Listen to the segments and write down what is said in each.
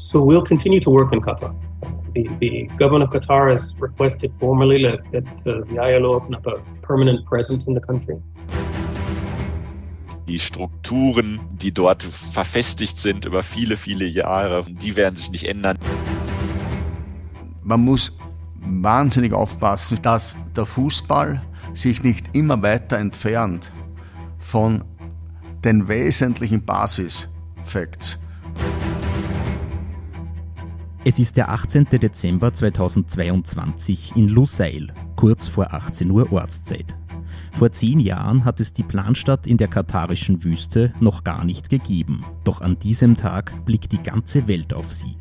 So we'll continue to work in Qatar. The, the government of Qatar has requested formally that, that uh, the ILO open up a permanent presence in the country. Die Strukturen, die dort verfestigt sind über viele, viele Jahre, die werden sich nicht ändern. Man muss wahnsinnig aufpassen, dass der Fußball sich nicht immer weiter entfernt von den wesentlichen Basisfacts. Es ist der 18. Dezember 2022 in Lusail, kurz vor 18 Uhr Ortszeit. Vor zehn Jahren hat es die Planstadt in der katarischen Wüste noch gar nicht gegeben. Doch an diesem Tag blickt die ganze Welt auf sie.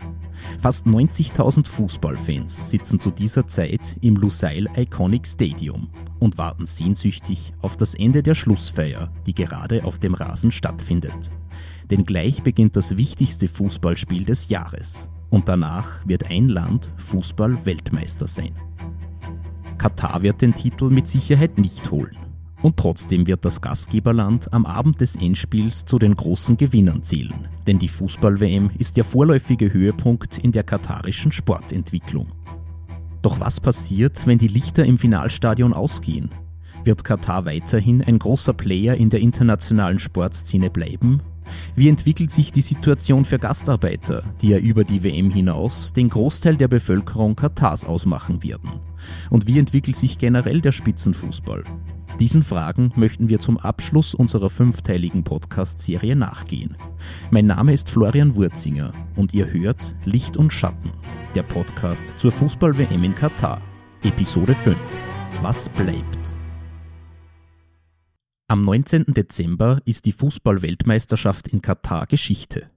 Fast 90.000 Fußballfans sitzen zu dieser Zeit im Lusail Iconic Stadium und warten sehnsüchtig auf das Ende der Schlussfeier, die gerade auf dem Rasen stattfindet. Denn gleich beginnt das wichtigste Fußballspiel des Jahres. Und danach wird ein Land Fußball-Weltmeister sein. Katar wird den Titel mit Sicherheit nicht holen. Und trotzdem wird das Gastgeberland am Abend des Endspiels zu den großen Gewinnern zählen. Denn die Fußball-WM ist der vorläufige Höhepunkt in der katarischen Sportentwicklung. Doch was passiert, wenn die Lichter im Finalstadion ausgehen? Wird Katar weiterhin ein großer Player in der internationalen Sportszene bleiben? Wie entwickelt sich die Situation für Gastarbeiter, die ja über die WM hinaus den Großteil der Bevölkerung Katars ausmachen werden? Und wie entwickelt sich generell der Spitzenfußball? Diesen Fragen möchten wir zum Abschluss unserer fünfteiligen Podcast-Serie nachgehen. Mein Name ist Florian Wurzinger und ihr hört Licht und Schatten, der Podcast zur Fußball-WM in Katar, Episode 5. Was bleibt? Am 19. Dezember ist die Fußball-Weltmeisterschaft in Katar Geschichte.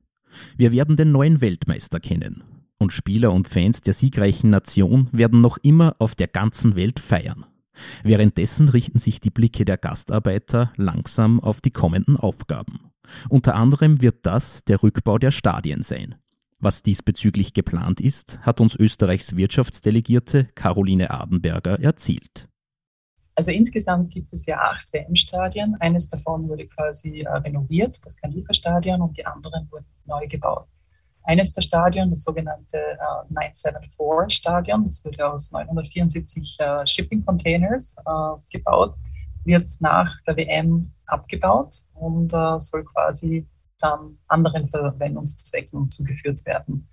Wir werden den neuen Weltmeister kennen. Und Spieler und Fans der siegreichen Nation werden noch immer auf der ganzen Welt feiern. Währenddessen richten sich die Blicke der Gastarbeiter langsam auf die kommenden Aufgaben. Unter anderem wird das der Rückbau der Stadien sein. Was diesbezüglich geplant ist, hat uns Österreichs Wirtschaftsdelegierte Caroline Adenberger erzählt. Also insgesamt gibt es ja acht WM-Stadien. Eines davon wurde quasi äh, renoviert, das Khalifa-Stadion, und die anderen wurden neu gebaut. Eines der Stadien, das sogenannte äh, 974-Stadion, das wurde aus 974 äh, Shipping Containers äh, gebaut, wird nach der WM abgebaut und äh, soll quasi dann anderen Verwendungszwecken zugeführt werden.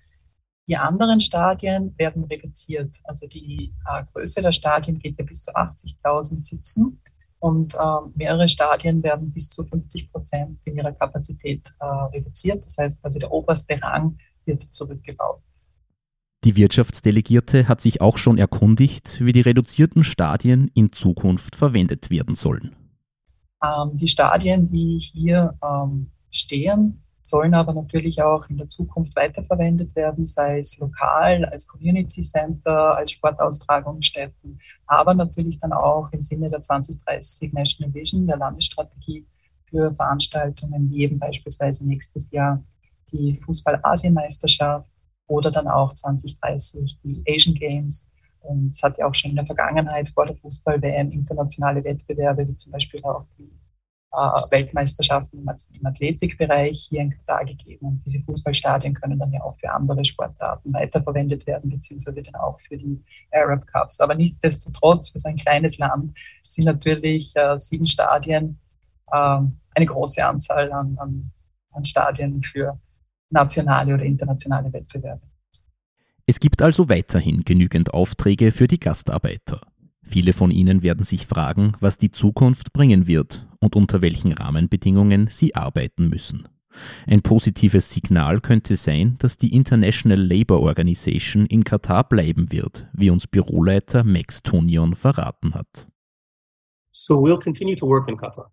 Die anderen Stadien werden reduziert. Also die äh, Größe der Stadien geht ja bis zu 80.000 Sitzen und äh, mehrere Stadien werden bis zu 50 Prozent in ihrer Kapazität äh, reduziert. Das heißt, also der oberste Rang wird zurückgebaut. Die Wirtschaftsdelegierte hat sich auch schon erkundigt, wie die reduzierten Stadien in Zukunft verwendet werden sollen. Ähm, die Stadien, die hier ähm, stehen, sollen aber natürlich auch in der Zukunft weiterverwendet werden, sei es lokal, als Community Center, als Sportaustragungsstätten, aber natürlich dann auch im Sinne der 2030 National Vision, der Landesstrategie für Veranstaltungen wie eben beispielsweise nächstes Jahr die Fußball-Asienmeisterschaft oder dann auch 2030 die Asian Games. Und es hat ja auch schon in der Vergangenheit vor der Fußball-WM internationale Wettbewerbe, wie zum Beispiel auch die Weltmeisterschaften im Athletikbereich hier in Katar gegeben. Und diese Fußballstadien können dann ja auch für andere Sportarten weiterverwendet werden, beziehungsweise dann auch für die Arab Cups. Aber nichtsdestotrotz, für so ein kleines Land sind natürlich äh, sieben Stadien äh, eine große Anzahl an, an, an Stadien für nationale oder internationale Wettbewerbe. Es gibt also weiterhin genügend Aufträge für die Gastarbeiter. Viele von ihnen werden sich fragen, was die Zukunft bringen wird und unter welchen Rahmenbedingungen sie arbeiten müssen. Ein positives Signal könnte sein, dass die International Labour Organization in Katar bleiben wird, wie uns Büroleiter Max Tonion verraten hat. So we'll continue to work in Qatar.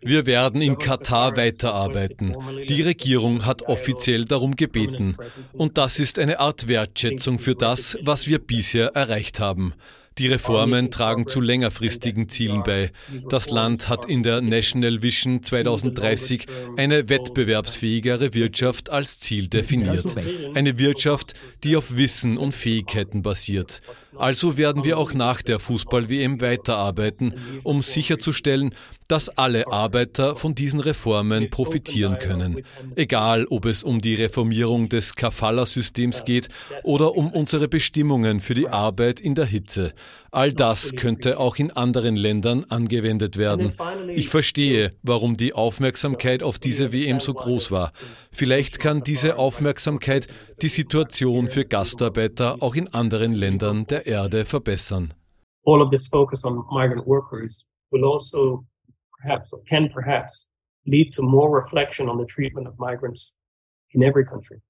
Wir werden in Katar weiterarbeiten. Die Regierung hat offiziell darum gebeten. Und das ist eine Art Wertschätzung für das, was wir bisher erreicht haben. Die Reformen tragen zu längerfristigen Zielen bei. Das Land hat in der National Vision 2030 eine wettbewerbsfähigere Wirtschaft als Ziel definiert. Eine Wirtschaft, die auf Wissen und Fähigkeiten basiert. Also werden wir auch nach der Fußball-WM weiterarbeiten, um sicherzustellen, dass alle Arbeiter von diesen Reformen profitieren können. Egal, ob es um die Reformierung des Kafala-Systems geht oder um unsere Bestimmungen für die Arbeit in der Hitze. All das könnte auch in anderen Ländern angewendet werden. Ich verstehe, warum die Aufmerksamkeit auf diese WM so groß war. Vielleicht kann diese Aufmerksamkeit die Situation für Gastarbeiter auch in anderen Ländern der Erde verbessern. All of this focus on migrant workers will also perhaps or can perhaps lead to more reflection on the treatment of migrants in every country.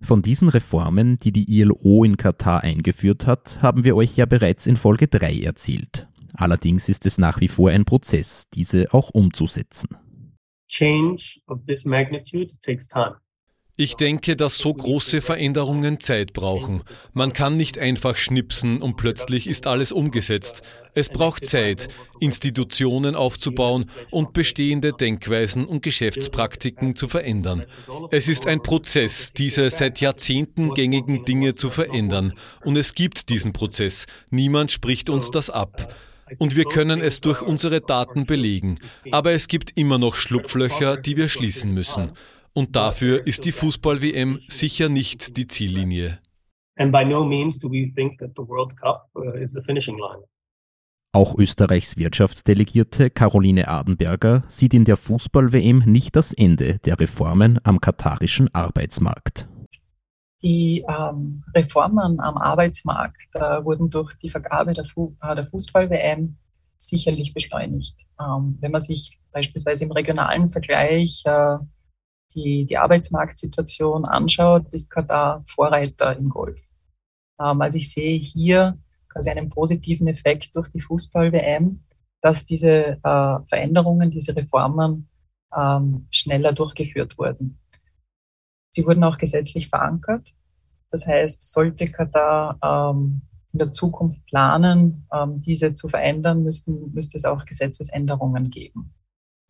Von diesen Reformen, die die ILO in Katar eingeführt hat, haben wir euch ja bereits in Folge 3 erzählt. Allerdings ist es nach wie vor ein Prozess, diese auch umzusetzen. Change of this magnitude takes time. Ich denke, dass so große Veränderungen Zeit brauchen. Man kann nicht einfach schnipsen und plötzlich ist alles umgesetzt. Es braucht Zeit, Institutionen aufzubauen und bestehende Denkweisen und Geschäftspraktiken zu verändern. Es ist ein Prozess, diese seit Jahrzehnten gängigen Dinge zu verändern. Und es gibt diesen Prozess. Niemand spricht uns das ab und wir können es durch unsere Daten belegen. Aber es gibt immer noch Schlupflöcher, die wir schließen müssen. Und dafür ist die Fußball-WM sicher nicht die Ziellinie. Uh, Auch Österreichs Wirtschaftsdelegierte Caroline Adenberger sieht in der Fußball-WM nicht das Ende der Reformen am katarischen Arbeitsmarkt. Die ähm, Reformen am Arbeitsmarkt äh, wurden durch die Vergabe der, Fu der Fußball-WM sicherlich beschleunigt. Ähm, wenn man sich beispielsweise im regionalen Vergleich äh, die, die Arbeitsmarktsituation anschaut, ist Katar Vorreiter im Golf. Ähm, also ich sehe hier quasi einen positiven Effekt durch die Fußball-WM, dass diese äh, Veränderungen, diese Reformen ähm, schneller durchgeführt wurden. Sie wurden auch gesetzlich verankert. Das heißt, sollte Katar ähm, in der Zukunft planen, ähm, diese zu verändern, müssten, müsste es auch Gesetzesänderungen geben.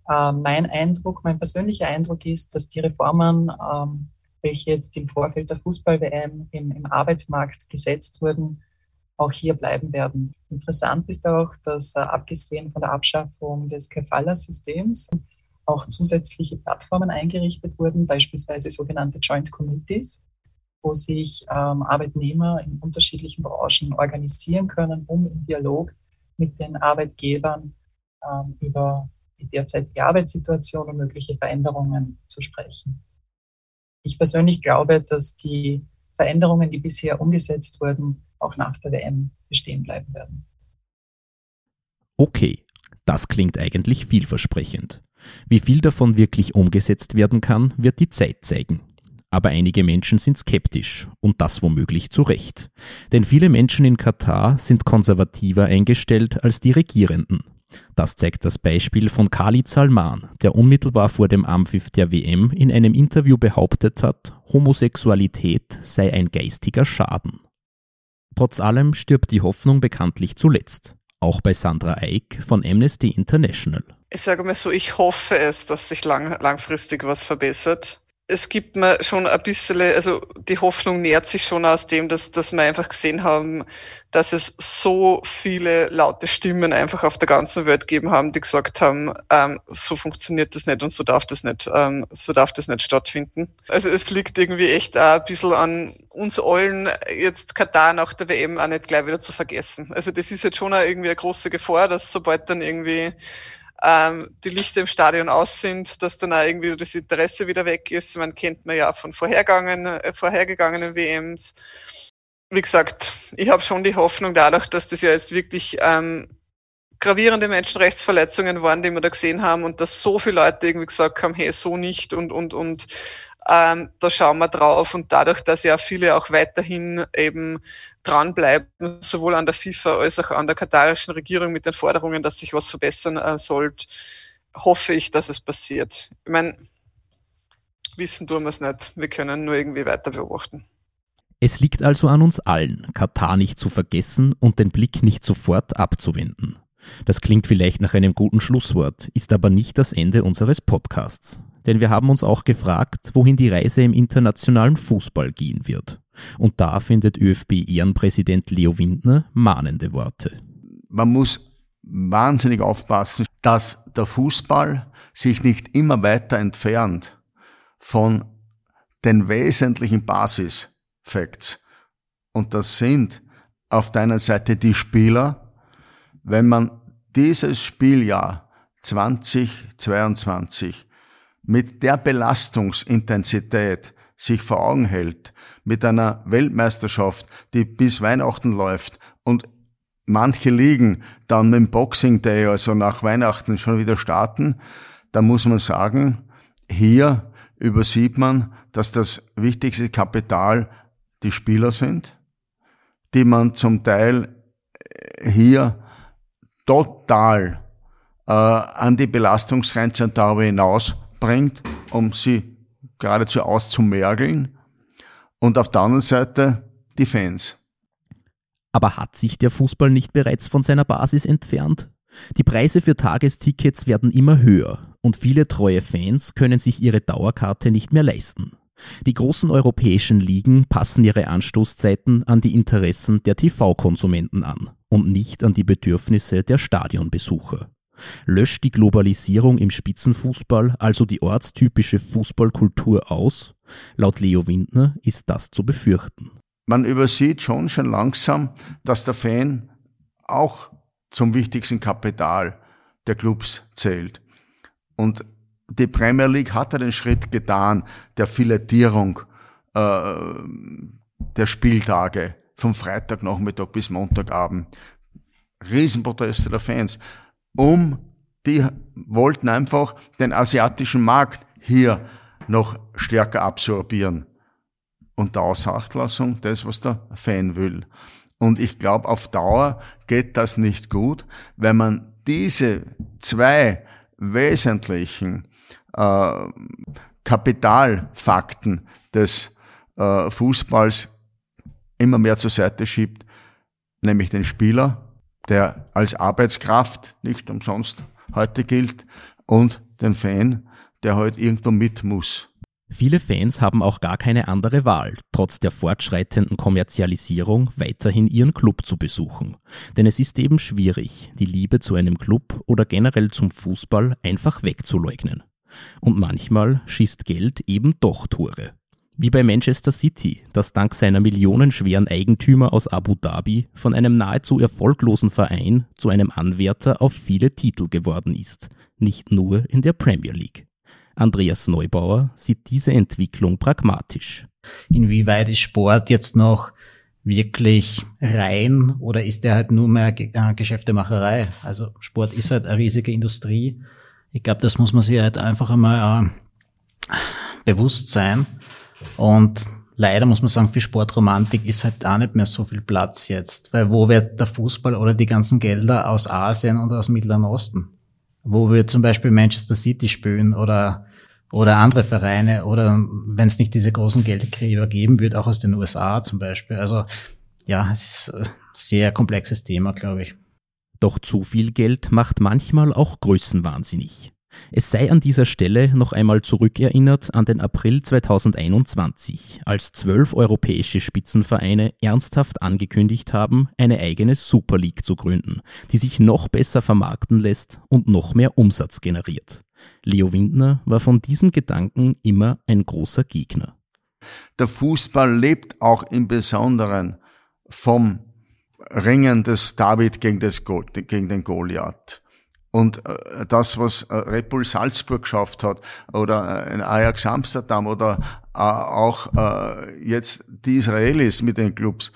Äh, mein Eindruck, mein persönlicher Eindruck ist, dass die Reformen, ähm, welche jetzt im Vorfeld der Fußball-WM im, im Arbeitsmarkt gesetzt wurden, auch hier bleiben werden. Interessant ist auch, dass äh, abgesehen von der Abschaffung des Kefala-Systems auch zusätzliche Plattformen eingerichtet wurden, beispielsweise sogenannte Joint Committees, wo sich ähm, Arbeitnehmer in unterschiedlichen Branchen organisieren können, um im Dialog mit den Arbeitgebern ähm, über die derzeitige Arbeitssituation und mögliche Veränderungen zu sprechen. Ich persönlich glaube, dass die Veränderungen, die bisher umgesetzt wurden, auch nach der WM bestehen bleiben werden. Okay, das klingt eigentlich vielversprechend. Wie viel davon wirklich umgesetzt werden kann, wird die Zeit zeigen. Aber einige Menschen sind skeptisch und das womöglich zu Recht. Denn viele Menschen in Katar sind konservativer eingestellt als die Regierenden. Das zeigt das Beispiel von Khalid Salman, der unmittelbar vor dem Ampfiff der WM in einem Interview behauptet hat, Homosexualität sei ein geistiger Schaden. Trotz allem stirbt die Hoffnung bekanntlich zuletzt, auch bei Sandra Eick von Amnesty International. Ich sage mal so, ich hoffe es, dass sich lang, langfristig was verbessert es gibt mir schon ein bisschen, also die Hoffnung nährt sich schon aus dem, dass, dass wir einfach gesehen haben, dass es so viele laute Stimmen einfach auf der ganzen Welt gegeben haben, die gesagt haben, ähm, so funktioniert das nicht und so darf das nicht, ähm, so darf das nicht stattfinden. Also es liegt irgendwie echt auch ein bisschen an uns allen, jetzt Katar nach der WM auch nicht gleich wieder zu vergessen. Also das ist jetzt schon auch irgendwie eine große Gefahr, dass sobald dann irgendwie ähm, die Lichter im Stadion aus sind, dass dann auch irgendwie das Interesse wieder weg ist. Man kennt man ja von vorhergegangenen, äh, vorhergegangenen WMs. Wie gesagt, ich habe schon die Hoffnung dadurch, dass das ja jetzt wirklich ähm, gravierende Menschenrechtsverletzungen waren, die wir da gesehen haben und dass so viele Leute irgendwie gesagt haben, hey, so nicht und, und, und ähm, da schauen wir drauf und dadurch, dass ja viele auch weiterhin eben dranbleiben, sowohl an der FIFA als auch an der katarischen Regierung mit den Forderungen, dass sich was verbessern äh, sollte, hoffe ich, dass es passiert. Ich meine, wissen tun wir es nicht. Wir können nur irgendwie weiter beobachten. Es liegt also an uns allen, Katar nicht zu vergessen und den Blick nicht sofort abzuwenden. Das klingt vielleicht nach einem guten Schlusswort, ist aber nicht das Ende unseres Podcasts denn wir haben uns auch gefragt, wohin die Reise im internationalen Fußball gehen wird. Und da findet ÖFB-Ehrenpräsident Leo Windner mahnende Worte. Man muss wahnsinnig aufpassen, dass der Fußball sich nicht immer weiter entfernt von den wesentlichen Basisfacts. Und das sind auf der einen Seite die Spieler. Wenn man dieses Spieljahr 2022 mit der Belastungsintensität sich vor Augen hält, mit einer Weltmeisterschaft, die bis Weihnachten läuft und manche Ligen dann mit dem Boxing Day, also nach Weihnachten schon wieder starten, dann muss man sagen, hier übersieht man, dass das wichtigste Kapital die Spieler sind, die man zum Teil hier total äh, an die Belastungsgrenze darüber hinaus bringt, um sie geradezu auszumergeln. Und auf der anderen Seite die Fans. Aber hat sich der Fußball nicht bereits von seiner Basis entfernt? Die Preise für Tagestickets werden immer höher und viele treue Fans können sich ihre Dauerkarte nicht mehr leisten. Die großen europäischen Ligen passen ihre Anstoßzeiten an die Interessen der TV-Konsumenten an und nicht an die Bedürfnisse der Stadionbesucher. Löscht die Globalisierung im Spitzenfußball also die ortstypische Fußballkultur aus? Laut Leo Windner ist das zu befürchten. Man übersieht schon schon langsam, dass der Fan auch zum wichtigsten Kapital der Clubs zählt. Und die Premier League hat den Schritt getan der Filetierung äh, der Spieltage vom Freitagnachmittag bis Montagabend. Riesenproteste der Fans um die wollten einfach den asiatischen Markt hier noch stärker absorbieren. Und der Ausachtlassung, das, was der Fan will. Und ich glaube, auf Dauer geht das nicht gut, wenn man diese zwei wesentlichen äh, Kapitalfakten des äh, Fußballs immer mehr zur Seite schiebt, nämlich den Spieler der als Arbeitskraft nicht umsonst heute gilt, und den Fan, der heute halt irgendwo mit muss. Viele Fans haben auch gar keine andere Wahl, trotz der fortschreitenden Kommerzialisierung weiterhin ihren Club zu besuchen. Denn es ist eben schwierig, die Liebe zu einem Club oder generell zum Fußball einfach wegzuleugnen. Und manchmal schießt Geld eben doch Tore. Wie bei Manchester City, das dank seiner millionenschweren Eigentümer aus Abu Dhabi von einem nahezu erfolglosen Verein zu einem Anwärter auf viele Titel geworden ist, nicht nur in der Premier League. Andreas Neubauer sieht diese Entwicklung pragmatisch. Inwieweit ist Sport jetzt noch wirklich rein oder ist der halt nur mehr äh, Geschäftemacherei? Also Sport ist halt eine riesige Industrie. Ich glaube, das muss man sich halt einfach einmal äh, bewusst sein. Und leider muss man sagen, für Sportromantik ist halt auch nicht mehr so viel Platz jetzt. Weil wo wird der Fußball oder die ganzen Gelder aus Asien und aus Mittleren Osten? Wo wird zum Beispiel Manchester City spielen oder, oder andere Vereine oder wenn es nicht diese großen Geldgräber geben wird, auch aus den USA zum Beispiel. Also ja, es ist ein sehr komplexes Thema, glaube ich. Doch zu viel Geld macht manchmal auch größenwahnsinnig. Es sei an dieser Stelle noch einmal zurückerinnert an den April 2021, als zwölf europäische Spitzenvereine ernsthaft angekündigt haben, eine eigene Super League zu gründen, die sich noch besser vermarkten lässt und noch mehr Umsatz generiert. Leo Windner war von diesem Gedanken immer ein großer Gegner. Der Fußball lebt auch im Besonderen vom Ringen des David gegen, das, gegen den Goliath. Und äh, das, was äh, Red Bull Salzburg geschafft hat oder äh, Ajax Amsterdam oder auch jetzt die Israelis mit den Clubs,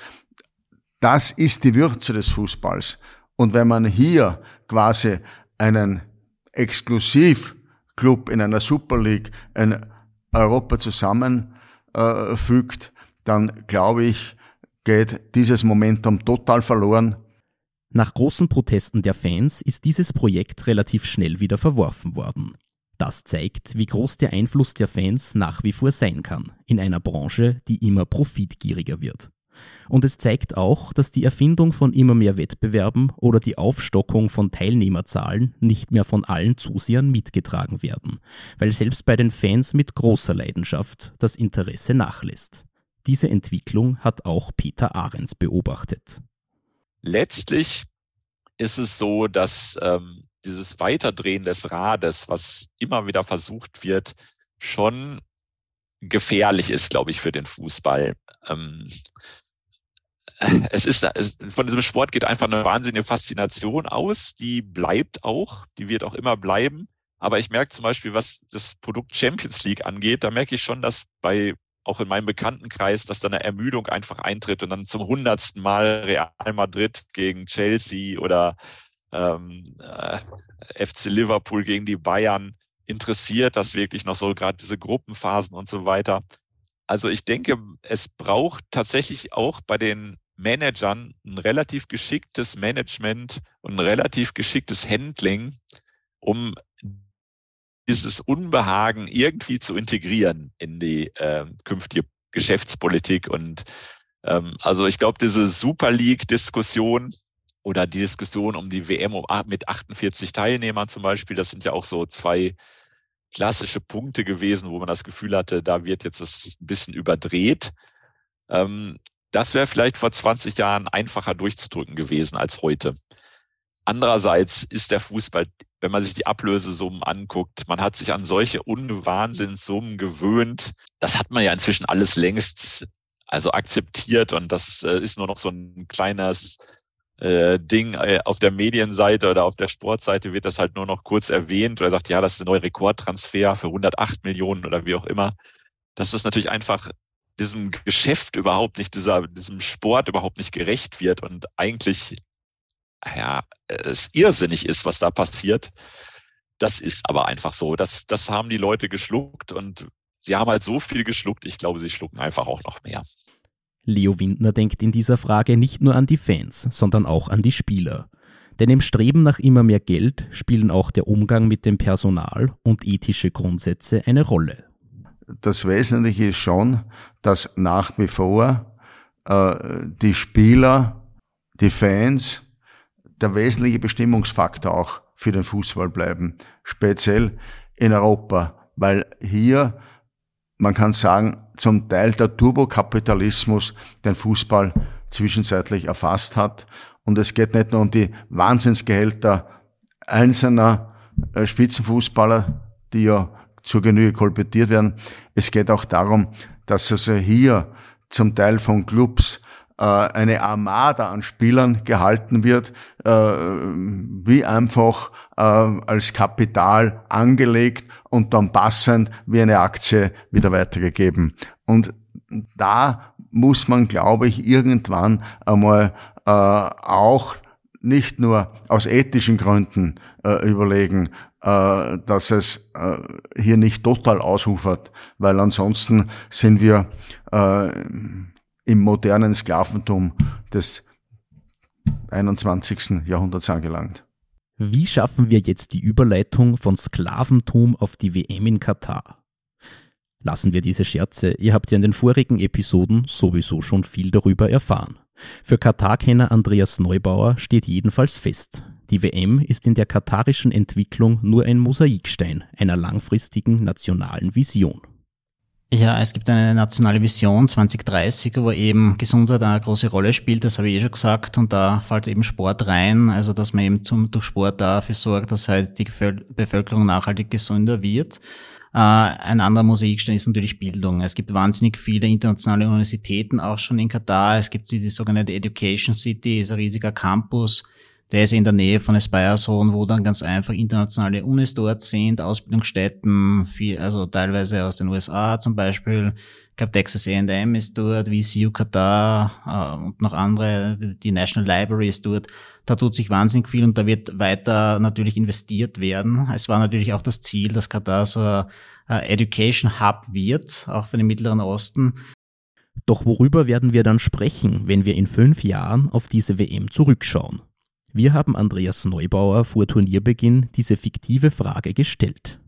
das ist die Würze des Fußballs. Und wenn man hier quasi einen Exklusivclub in einer Super League in Europa zusammenfügt, dann glaube ich, geht dieses Momentum total verloren nach großen Protesten der Fans ist dieses Projekt relativ schnell wieder verworfen worden. Das zeigt, wie groß der Einfluss der Fans nach wie vor sein kann, in einer Branche, die immer profitgieriger wird. Und es zeigt auch, dass die Erfindung von immer mehr Wettbewerben oder die Aufstockung von Teilnehmerzahlen nicht mehr von allen Zusehern mitgetragen werden, weil selbst bei den Fans mit großer Leidenschaft das Interesse nachlässt. Diese Entwicklung hat auch Peter Ahrens beobachtet. Letztlich ist es so, dass ähm, dieses Weiterdrehen des Rades, was immer wieder versucht wird, schon gefährlich ist, glaube ich, für den Fußball. Ähm, es ist, es, von diesem Sport geht einfach eine wahnsinnige Faszination aus, die bleibt auch, die wird auch immer bleiben. Aber ich merke zum Beispiel, was das Produkt Champions League angeht, da merke ich schon, dass bei auch in meinem Bekanntenkreis, dass da eine Ermüdung einfach eintritt und dann zum hundertsten Mal Real Madrid gegen Chelsea oder ähm, äh, FC Liverpool gegen die Bayern interessiert das wirklich noch so, gerade diese Gruppenphasen und so weiter. Also ich denke, es braucht tatsächlich auch bei den Managern ein relativ geschicktes Management und ein relativ geschicktes Handling, um dieses Unbehagen irgendwie zu integrieren in die äh, künftige Geschäftspolitik. Und ähm, also ich glaube, diese Super League-Diskussion oder die Diskussion um die WM mit 48 Teilnehmern zum Beispiel, das sind ja auch so zwei klassische Punkte gewesen, wo man das Gefühl hatte, da wird jetzt das ein bisschen überdreht. Ähm, das wäre vielleicht vor 20 Jahren einfacher durchzudrücken gewesen als heute. Andererseits ist der Fußball, wenn man sich die Ablösesummen anguckt, man hat sich an solche Unwahnsinnssummen gewöhnt. Das hat man ja inzwischen alles längst also akzeptiert und das äh, ist nur noch so ein kleines äh, Ding äh, auf der Medienseite oder auf der Sportseite wird das halt nur noch kurz erwähnt oder sagt, ja, das ist ein neuer Rekordtransfer für 108 Millionen oder wie auch immer. Das ist natürlich einfach diesem Geschäft überhaupt nicht, dieser, diesem Sport überhaupt nicht gerecht wird und eigentlich ja, es irrsinnig ist, was da passiert. Das ist aber einfach so. Das, das haben die Leute geschluckt und sie haben halt so viel geschluckt. Ich glaube, sie schlucken einfach auch noch mehr. Leo Windner denkt in dieser Frage nicht nur an die Fans, sondern auch an die Spieler. Denn im Streben nach immer mehr Geld spielen auch der Umgang mit dem Personal und ethische Grundsätze eine Rolle. Das Wesentliche ist schon, dass nach wie vor äh, die Spieler, die Fans der wesentliche Bestimmungsfaktor auch für den Fußball bleiben, speziell in Europa, weil hier, man kann sagen, zum Teil der Turbokapitalismus den Fußball zwischenzeitlich erfasst hat. Und es geht nicht nur um die Wahnsinnsgehälter einzelner äh, Spitzenfußballer, die ja zur Genüge kolportiert werden. Es geht auch darum, dass also hier zum Teil von Clubs eine Armada an Spielern gehalten wird, äh, wie einfach äh, als Kapital angelegt und dann passend wie eine Aktie wieder weitergegeben. Und da muss man, glaube ich, irgendwann einmal auch nicht nur aus ethischen Gründen äh, überlegen, äh, dass es äh, hier nicht total ausufert, weil ansonsten sind wir im modernen Sklaventum des 21. Jahrhunderts angelangt. Wie schaffen wir jetzt die Überleitung von Sklaventum auf die WM in Katar? Lassen wir diese Scherze, ihr habt ja in den vorigen Episoden sowieso schon viel darüber erfahren. Für Katar-Kenner Andreas Neubauer steht jedenfalls fest, die WM ist in der katarischen Entwicklung nur ein Mosaikstein einer langfristigen nationalen Vision. Ja, es gibt eine nationale Vision 2030, wo eben Gesundheit eine große Rolle spielt, das habe ich eh schon gesagt, und da fällt eben Sport rein, also dass man eben zum, durch Sport dafür sorgt, dass halt die Bevölkerung nachhaltig gesünder wird. Äh, ein anderer Mosaikstein ist natürlich Bildung. Es gibt wahnsinnig viele internationale Universitäten auch schon in Katar. Es gibt die, die sogenannte Education City, ist ein riesiger Campus, der ist in der Nähe von Aspire-Zone, wo dann ganz einfach internationale Unis dort sind, Ausbildungsstätten, viel, also teilweise aus den USA zum Beispiel. Ich glaube, Texas A&M ist dort, VCU Qatar äh, und noch andere, die National Library ist dort. Da tut sich wahnsinnig viel und da wird weiter natürlich investiert werden. Es war natürlich auch das Ziel, dass Katar so ein Education Hub wird, auch für den Mittleren Osten. Doch worüber werden wir dann sprechen, wenn wir in fünf Jahren auf diese WM zurückschauen? Wir haben Andreas Neubauer vor Turnierbeginn diese fiktive Frage gestellt.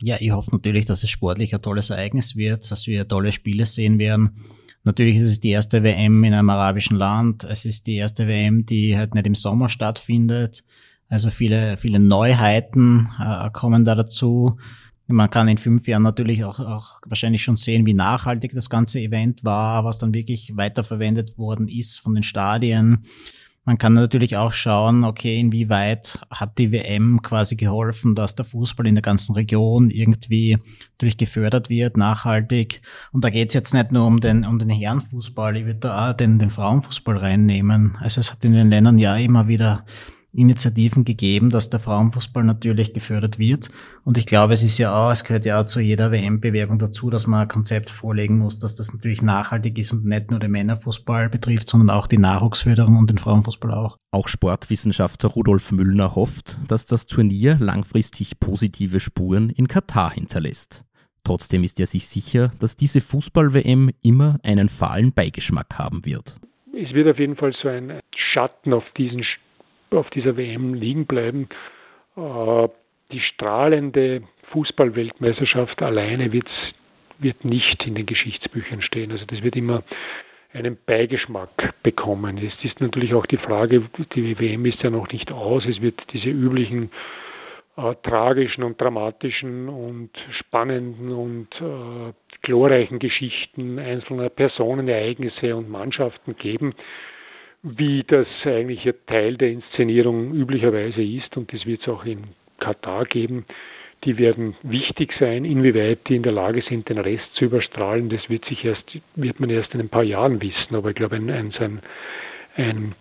Ja, ich hoffe natürlich, dass es sportlich ein tolles Ereignis wird, dass wir tolle Spiele sehen werden. Natürlich ist es die erste WM in einem arabischen Land. Es ist die erste WM, die halt nicht im Sommer stattfindet. Also viele, viele Neuheiten äh, kommen da dazu. Man kann in fünf Jahren natürlich auch, auch wahrscheinlich schon sehen, wie nachhaltig das ganze Event war, was dann wirklich weiterverwendet worden ist von den Stadien. Man kann natürlich auch schauen, okay, inwieweit hat die WM quasi geholfen, dass der Fußball in der ganzen Region irgendwie natürlich gefördert wird, nachhaltig. Und da geht es jetzt nicht nur um den, um den Herrenfußball, ich würde da auch den, den Frauenfußball reinnehmen. Also es hat in den Ländern ja immer wieder Initiativen gegeben, dass der Frauenfußball natürlich gefördert wird. Und ich glaube, es ist ja auch, es gehört ja auch zu jeder WM-Bewerbung dazu, dass man ein Konzept vorlegen muss, dass das natürlich nachhaltig ist und nicht nur den Männerfußball betrifft, sondern auch die Nachwuchsförderung und den Frauenfußball auch. Auch Sportwissenschaftler Rudolf Müllner hofft, dass das Turnier langfristig positive Spuren in Katar hinterlässt. Trotzdem ist er sich sicher, dass diese Fußball-WM immer einen fahlen Beigeschmack haben wird. Es wird auf jeden Fall so ein Schatten auf diesen auf dieser WM liegen bleiben. Äh, die strahlende Fußballweltmeisterschaft alleine wird nicht in den Geschichtsbüchern stehen. Also das wird immer einen Beigeschmack bekommen. Es ist natürlich auch die Frage, die WM ist ja noch nicht aus, es wird diese üblichen äh, tragischen und dramatischen und spannenden und äh, glorreichen Geschichten einzelner Personen, Ereignisse und Mannschaften geben wie das eigentlich Teil der Inszenierung üblicherweise ist und das wird es auch in Katar geben. Die werden wichtig sein, inwieweit die in der Lage sind, den Rest zu überstrahlen. Das wird sich erst, wird man erst in ein paar Jahren wissen. Aber ich glaube, ein, ein, ein, ein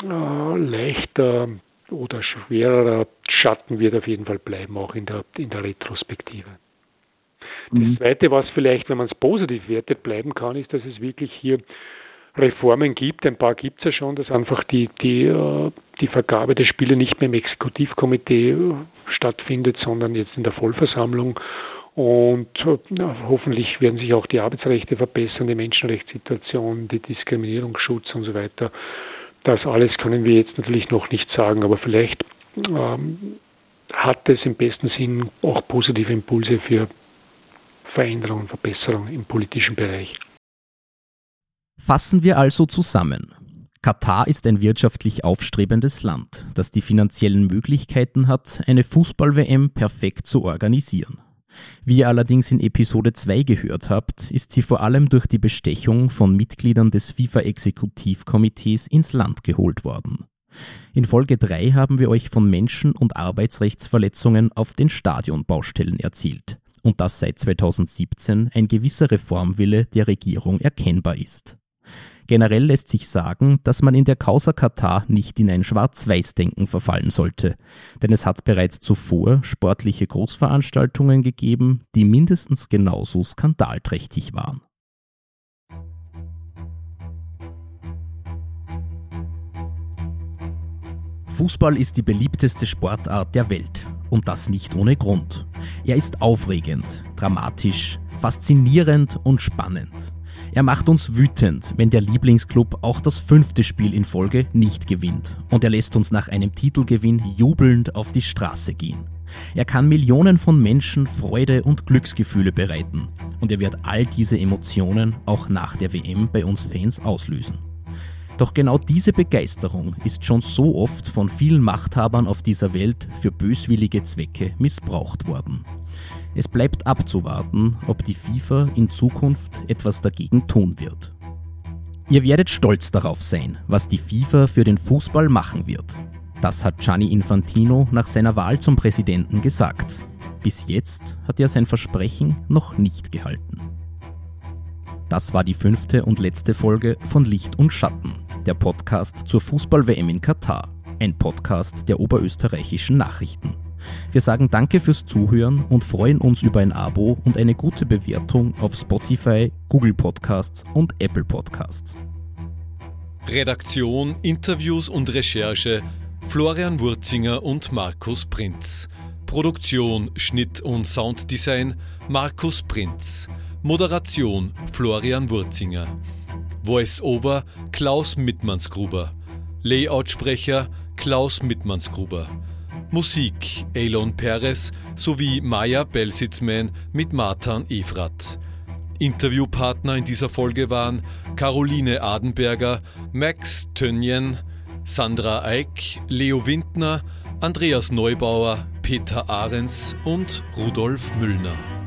äh, leichter oder schwererer Schatten wird auf jeden Fall bleiben, auch in der, in der Retrospektive. Das mhm. Zweite, was vielleicht, wenn man es positiv wertet, bleiben kann, ist, dass es wirklich hier Reformen gibt. Ein paar gibt es ja schon, dass einfach die, die, äh, die Vergabe der Spiele nicht mehr im Exekutivkomitee äh, stattfindet, sondern jetzt in der Vollversammlung. Und äh, hoffentlich werden sich auch die Arbeitsrechte verbessern, die Menschenrechtssituation, die Diskriminierungsschutz und so weiter. Das alles können wir jetzt natürlich noch nicht sagen, aber vielleicht ähm, hat es im besten Sinn auch positive Impulse für Veränderung und Verbesserung im politischen Bereich. Fassen wir also zusammen. Katar ist ein wirtschaftlich aufstrebendes Land, das die finanziellen Möglichkeiten hat, eine Fußball-WM perfekt zu organisieren. Wie ihr allerdings in Episode 2 gehört habt, ist sie vor allem durch die Bestechung von Mitgliedern des FIFA-Exekutivkomitees ins Land geholt worden. In Folge 3 haben wir euch von Menschen- und Arbeitsrechtsverletzungen auf den Stadionbaustellen erzählt. Und dass seit 2017 ein gewisser Reformwille der Regierung erkennbar ist. Generell lässt sich sagen, dass man in der Causa Katar nicht in ein Schwarz-Weiß-Denken verfallen sollte, denn es hat bereits zuvor sportliche Großveranstaltungen gegeben, die mindestens genauso skandalträchtig waren. Fußball ist die beliebteste Sportart der Welt. Und das nicht ohne Grund. Er ist aufregend, dramatisch, faszinierend und spannend. Er macht uns wütend, wenn der Lieblingsclub auch das fünfte Spiel in Folge nicht gewinnt. Und er lässt uns nach einem Titelgewinn jubelnd auf die Straße gehen. Er kann Millionen von Menschen Freude und Glücksgefühle bereiten. Und er wird all diese Emotionen auch nach der WM bei uns Fans auslösen. Doch genau diese Begeisterung ist schon so oft von vielen Machthabern auf dieser Welt für böswillige Zwecke missbraucht worden. Es bleibt abzuwarten, ob die FIFA in Zukunft etwas dagegen tun wird. Ihr werdet stolz darauf sein, was die FIFA für den Fußball machen wird. Das hat Gianni Infantino nach seiner Wahl zum Präsidenten gesagt. Bis jetzt hat er sein Versprechen noch nicht gehalten. Das war die fünfte und letzte Folge von Licht und Schatten, der Podcast zur Fußball-WM in Katar, ein Podcast der oberösterreichischen Nachrichten. Wir sagen danke fürs Zuhören und freuen uns über ein Abo und eine gute Bewertung auf Spotify, Google Podcasts und Apple Podcasts. Redaktion, Interviews und Recherche Florian Wurzinger und Markus Prinz. Produktion, Schnitt und Sounddesign Markus Prinz. Moderation Florian Wurzinger. Voice-Over Klaus Mittmannsgruber. Layoutsprecher Klaus Mittmannsgruber. Musik Elon Perez sowie Maya Belsitzman mit Martin Efrat. Interviewpartner in dieser Folge waren Caroline Adenberger, Max Tönjen, Sandra Eick, Leo Windner, Andreas Neubauer, Peter Ahrens und Rudolf Müllner.